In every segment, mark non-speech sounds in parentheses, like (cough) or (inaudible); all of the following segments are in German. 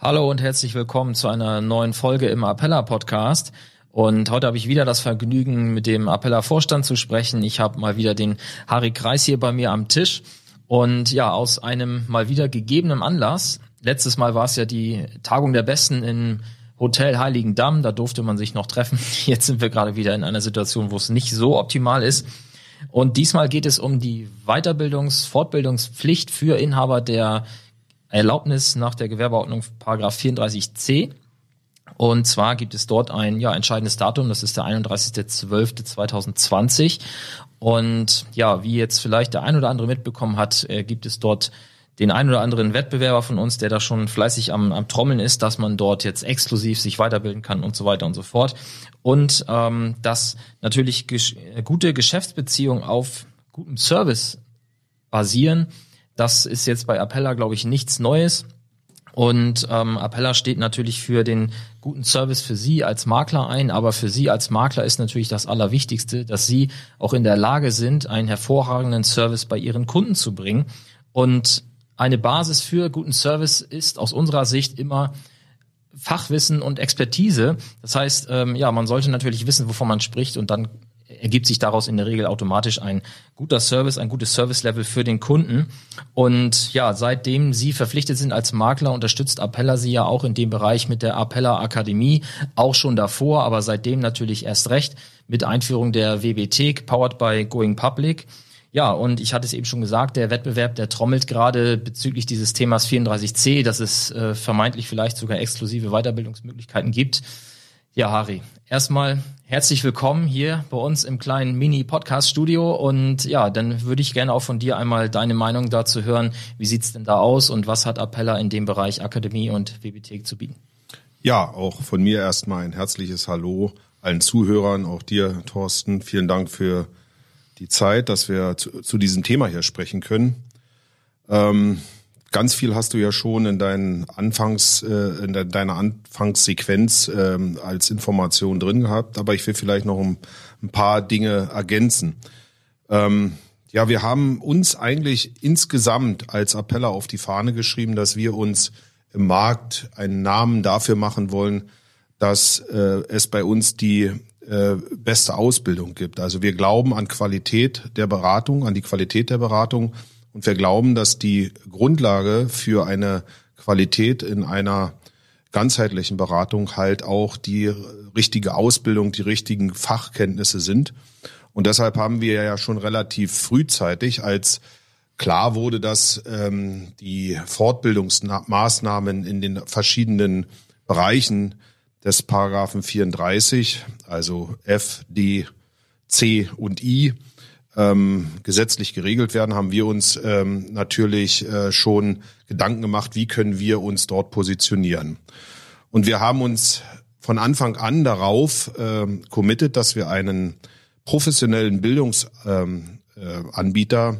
Hallo und herzlich willkommen zu einer neuen Folge im Appella Podcast. Und heute habe ich wieder das Vergnügen, mit dem Appella Vorstand zu sprechen. Ich habe mal wieder den Harry Kreis hier bei mir am Tisch. Und ja, aus einem mal wieder gegebenen Anlass. Letztes Mal war es ja die Tagung der Besten im Hotel Heiligendamm. Da durfte man sich noch treffen. (laughs) Jetzt sind wir gerade wieder in einer Situation, wo es nicht so optimal ist. Und diesmal geht es um die Weiterbildungs-, Fortbildungspflicht für Inhaber der Erlaubnis nach der Gewerbeordnung Paragraph 34c. Und zwar gibt es dort ein ja, entscheidendes Datum, das ist der 31.12.2020. Und ja, wie jetzt vielleicht der ein oder andere mitbekommen hat, äh, gibt es dort den ein oder anderen Wettbewerber von uns, der da schon fleißig am, am Trommeln ist, dass man dort jetzt exklusiv sich weiterbilden kann und so weiter und so fort. Und ähm, dass natürlich gesch gute Geschäftsbeziehungen auf gutem Service basieren das ist jetzt bei Appella, glaube ich, nichts Neues. Und ähm, Appella steht natürlich für den guten Service für Sie als Makler ein, aber für Sie als Makler ist natürlich das Allerwichtigste, dass Sie auch in der Lage sind, einen hervorragenden Service bei Ihren Kunden zu bringen. Und eine Basis für guten Service ist aus unserer Sicht immer Fachwissen und Expertise. Das heißt, ähm, ja, man sollte natürlich wissen, wovon man spricht und dann ergibt sich daraus in der Regel automatisch ein guter Service, ein gutes Service-Level für den Kunden. Und ja, seitdem Sie verpflichtet sind als Makler, unterstützt Appella Sie ja auch in dem Bereich mit der Appella Akademie, auch schon davor, aber seitdem natürlich erst recht mit Einführung der WBT, powered by Going Public. Ja, und ich hatte es eben schon gesagt, der Wettbewerb, der trommelt gerade bezüglich dieses Themas 34c, dass es äh, vermeintlich vielleicht sogar exklusive Weiterbildungsmöglichkeiten gibt. Ja, Harry, erstmal herzlich willkommen hier bei uns im kleinen Mini-Podcast-Studio. Und ja, dann würde ich gerne auch von dir einmal deine Meinung dazu hören. Wie sieht's denn da aus und was hat Appella in dem Bereich Akademie und WBT zu bieten? Ja, auch von mir erstmal ein herzliches Hallo allen Zuhörern, auch dir, Thorsten. Vielen Dank für die Zeit, dass wir zu, zu diesem Thema hier sprechen können. Ähm, Ganz viel hast du ja schon in, deinen Anfangs, äh, in deiner Anfangssequenz ähm, als Information drin gehabt, aber ich will vielleicht noch ein, ein paar Dinge ergänzen. Ähm, ja, wir haben uns eigentlich insgesamt als Appeller auf die Fahne geschrieben, dass wir uns im Markt einen Namen dafür machen wollen, dass äh, es bei uns die äh, beste Ausbildung gibt. Also wir glauben an Qualität der Beratung, an die Qualität der Beratung und wir glauben, dass die Grundlage für eine Qualität in einer ganzheitlichen Beratung halt auch die richtige Ausbildung, die richtigen Fachkenntnisse sind. Und deshalb haben wir ja schon relativ frühzeitig, als klar wurde, dass ähm, die Fortbildungsmaßnahmen in den verschiedenen Bereichen des Paragraphen 34, also F, D, C und I, ähm, gesetzlich geregelt werden, haben wir uns ähm, natürlich äh, schon Gedanken gemacht, wie können wir uns dort positionieren. Und wir haben uns von Anfang an darauf ähm, committed, dass wir einen professionellen Bildungsanbieter ähm,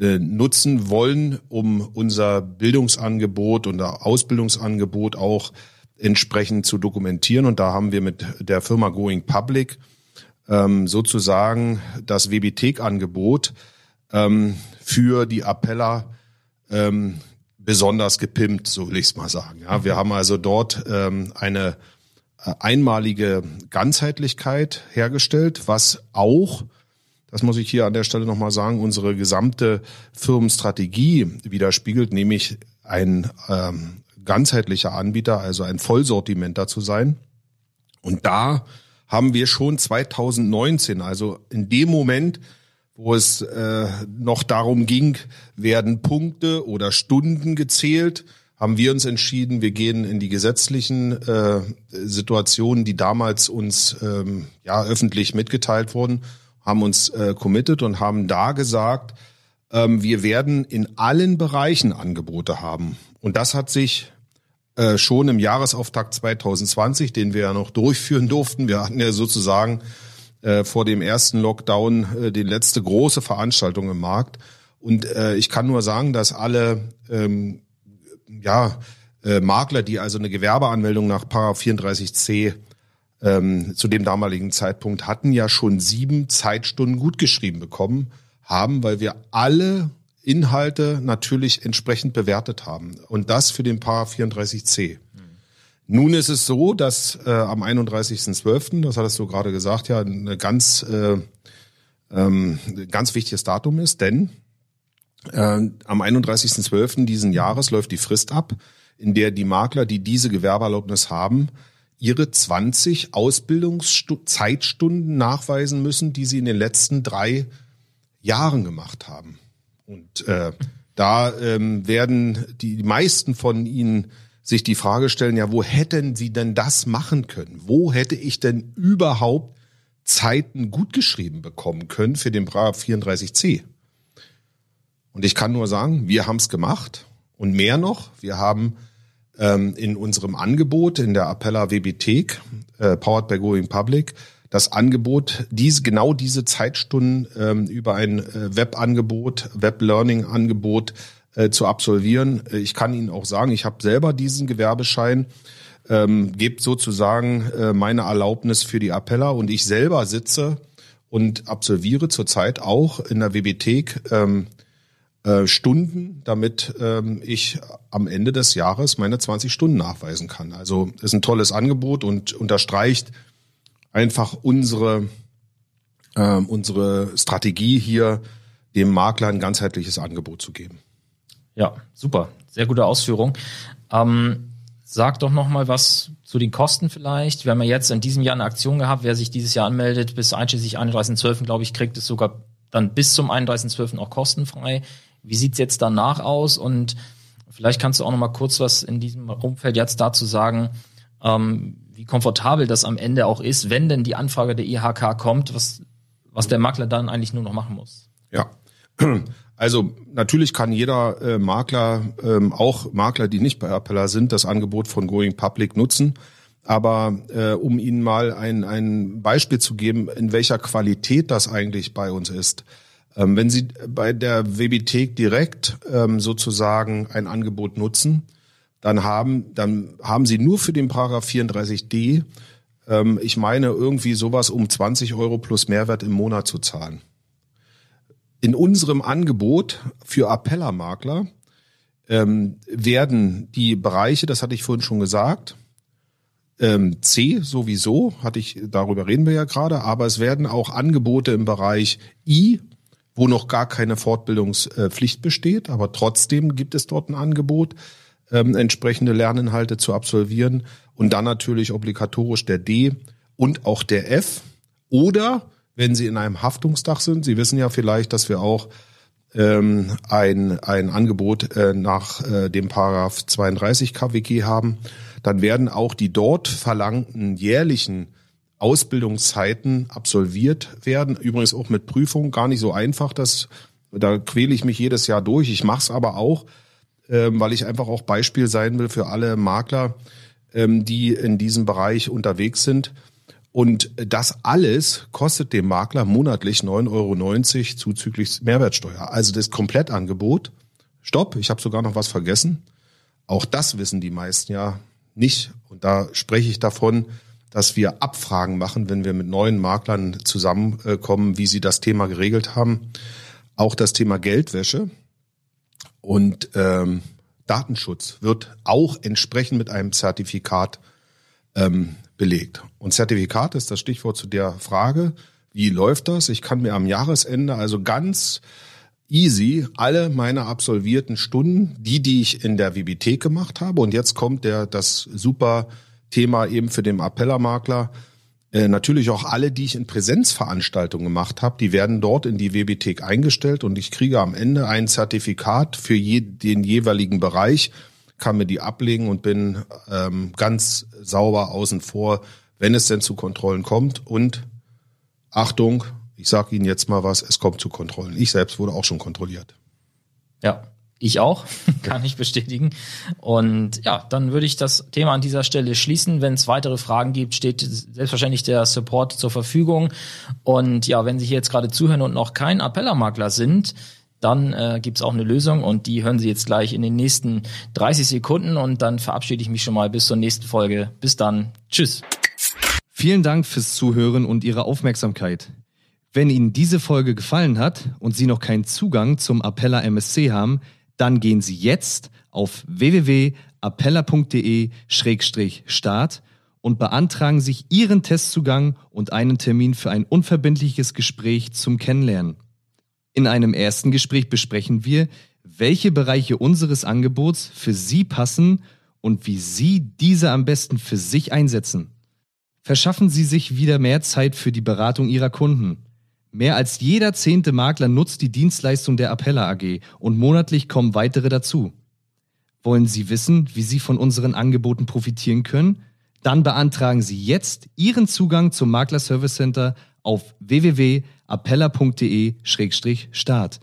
äh, nutzen wollen, um unser Bildungsangebot und Ausbildungsangebot auch entsprechend zu dokumentieren. Und da haben wir mit der Firma Going Public ähm, sozusagen das WBT-Angebot ähm, für die Appeller ähm, besonders gepimpt, so will ich es mal sagen. Ja, wir haben also dort ähm, eine äh, einmalige Ganzheitlichkeit hergestellt, was auch, das muss ich hier an der Stelle nochmal sagen, unsere gesamte Firmenstrategie widerspiegelt, nämlich ein ähm, ganzheitlicher Anbieter, also ein Vollsortimenter zu sein. Und da haben wir schon 2019, also in dem Moment, wo es äh, noch darum ging, werden Punkte oder Stunden gezählt, haben wir uns entschieden, wir gehen in die gesetzlichen äh, Situationen, die damals uns ähm, ja öffentlich mitgeteilt wurden, haben uns äh, committed und haben da gesagt, ähm, wir werden in allen Bereichen Angebote haben. Und das hat sich äh, schon im Jahresauftakt 2020, den wir ja noch durchführen durften. Wir hatten ja sozusagen äh, vor dem ersten Lockdown äh, die letzte große Veranstaltung im Markt. Und äh, ich kann nur sagen, dass alle ähm, ja, äh, Makler, die also eine Gewerbeanmeldung nach 34c ähm, zu dem damaligen Zeitpunkt hatten, ja schon sieben Zeitstunden gutgeschrieben bekommen haben, weil wir alle Inhalte natürlich entsprechend bewertet haben. Und das für den Paar 34c. Nun ist es so, dass äh, am 31.12., das hattest du gerade gesagt, ja, eine ganz, äh, ähm, ganz wichtiges Datum ist, denn äh, am 31.12. diesen Jahres läuft die Frist ab, in der die Makler, die diese Gewerbeerlaubnis haben, ihre 20 Ausbildungszeitstunden nachweisen müssen, die sie in den letzten drei Jahren gemacht haben. Und äh, da ähm, werden die meisten von Ihnen sich die Frage stellen, ja, wo hätten Sie denn das machen können? Wo hätte ich denn überhaupt Zeiten gut geschrieben bekommen können für den Paragraph 34c? Und ich kann nur sagen, wir haben es gemacht und mehr noch, wir haben ähm, in unserem Angebot in der Appella WBT, äh, powered by Going Public, das Angebot, diese, genau diese Zeitstunden ähm, über ein äh, Webangebot, Web-Learning-Angebot äh, zu absolvieren. Äh, ich kann Ihnen auch sagen, ich habe selber diesen Gewerbeschein, ähm, gebe sozusagen äh, meine Erlaubnis für die Appella und ich selber sitze und absolviere zurzeit auch in der WBT ähm, äh, Stunden, damit ähm, ich am Ende des Jahres meine 20 Stunden nachweisen kann. Also ist ein tolles Angebot und unterstreicht einfach unsere, äh, unsere Strategie hier, dem Makler ein ganzheitliches Angebot zu geben. Ja, super. Sehr gute Ausführung. Ähm, sag doch noch mal was zu den Kosten vielleicht. Wir haben ja jetzt in diesem Jahr eine Aktion gehabt. Wer sich dieses Jahr anmeldet, bis einschließlich 31.12., glaube ich, kriegt es sogar dann bis zum 31.12. auch kostenfrei. Wie sieht's jetzt danach aus? Und vielleicht kannst du auch noch mal kurz was in diesem Umfeld jetzt dazu sagen, ähm, wie komfortabel das am Ende auch ist, wenn denn die Anfrage der IHK kommt, was, was der Makler dann eigentlich nur noch machen muss. Ja. (clears throat) Also natürlich kann jeder äh, Makler, ähm, auch Makler, die nicht bei Appella sind, das Angebot von Going Public nutzen. Aber äh, um Ihnen mal ein, ein Beispiel zu geben, in welcher Qualität das eigentlich bei uns ist. Ähm, wenn Sie bei der WBT direkt ähm, sozusagen ein Angebot nutzen, dann haben, dann haben sie nur für den Paragraph 34d, ähm, ich meine, irgendwie sowas um 20 Euro plus Mehrwert im Monat zu zahlen. In unserem Angebot für Appellermakler ähm, werden die Bereiche, das hatte ich vorhin schon gesagt, ähm, C sowieso, hatte ich, darüber reden wir ja gerade, aber es werden auch Angebote im Bereich I, wo noch gar keine Fortbildungspflicht besteht, aber trotzdem gibt es dort ein Angebot ähm, entsprechende Lerninhalte zu absolvieren und dann natürlich obligatorisch der D und auch der F. Oder wenn Sie in einem Haftungsdach sind, Sie wissen ja vielleicht, dass wir auch ähm, ein, ein Angebot äh, nach äh, dem Paragraph 32 KWG haben, dann werden auch die dort verlangten jährlichen Ausbildungszeiten absolviert werden. Übrigens auch mit Prüfung, gar nicht so einfach. Das, da quäle ich mich jedes Jahr durch. Ich mache es aber auch, ähm, weil ich einfach auch Beispiel sein will für alle Makler, ähm, die in diesem Bereich unterwegs sind. Und das alles kostet dem Makler monatlich 9,90 Euro zuzüglich Mehrwertsteuer. Also das Komplettangebot. Stopp, ich habe sogar noch was vergessen. Auch das wissen die meisten ja nicht. Und da spreche ich davon, dass wir Abfragen machen, wenn wir mit neuen Maklern zusammenkommen, wie sie das Thema geregelt haben. Auch das Thema Geldwäsche. Und ähm, Datenschutz wird auch entsprechend mit einem Zertifikat ähm, belegt. Und Zertifikat ist das Stichwort zu der Frage, wie läuft das? Ich kann mir am Jahresende also ganz easy alle meine absolvierten Stunden, die, die ich in der WBT gemacht habe, und jetzt kommt der, das super Thema eben für den Appellermakler, äh, natürlich auch alle, die ich in Präsenzveranstaltungen gemacht habe, die werden dort in die WBT eingestellt und ich kriege am Ende ein Zertifikat für je, den jeweiligen Bereich, kann mir die ablegen und bin ähm, ganz sauber außen vor, wenn es denn zu Kontrollen kommt. Und Achtung, ich sage Ihnen jetzt mal was, es kommt zu Kontrollen. Ich selbst wurde auch schon kontrolliert. Ja, Ich auch, (laughs) kann ich bestätigen. Und ja, dann würde ich das Thema an dieser Stelle schließen. Wenn es weitere Fragen gibt, steht selbstverständlich der Support zur Verfügung. Und ja, wenn Sie hier jetzt gerade zuhören und noch kein Appellermakler sind, dann äh, gibt es auch eine Lösung und die hören Sie jetzt gleich in den nächsten 30 Sekunden und dann verabschiede ich mich schon mal bis zur nächsten Folge. Bis dann. Tschüss. Vielen Dank fürs Zuhören und Ihre Aufmerksamkeit. Wenn Ihnen diese Folge gefallen hat und Sie noch keinen Zugang zum Appella MSC haben, dann gehen Sie jetzt auf www.appella.de-start und beantragen sich Ihren Testzugang und einen Termin für ein unverbindliches Gespräch zum Kennenlernen. In einem ersten Gespräch besprechen wir, welche Bereiche unseres Angebots für Sie passen und wie Sie diese am besten für sich einsetzen. Verschaffen Sie sich wieder mehr Zeit für die Beratung Ihrer Kunden. Mehr als jeder zehnte Makler nutzt die Dienstleistung der Appella AG und monatlich kommen weitere dazu. Wollen Sie wissen, wie Sie von unseren Angeboten profitieren können? Dann beantragen Sie jetzt Ihren Zugang zum Makler Service Center auf www.appella.de-start.